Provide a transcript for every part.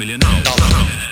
million dollars.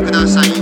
ください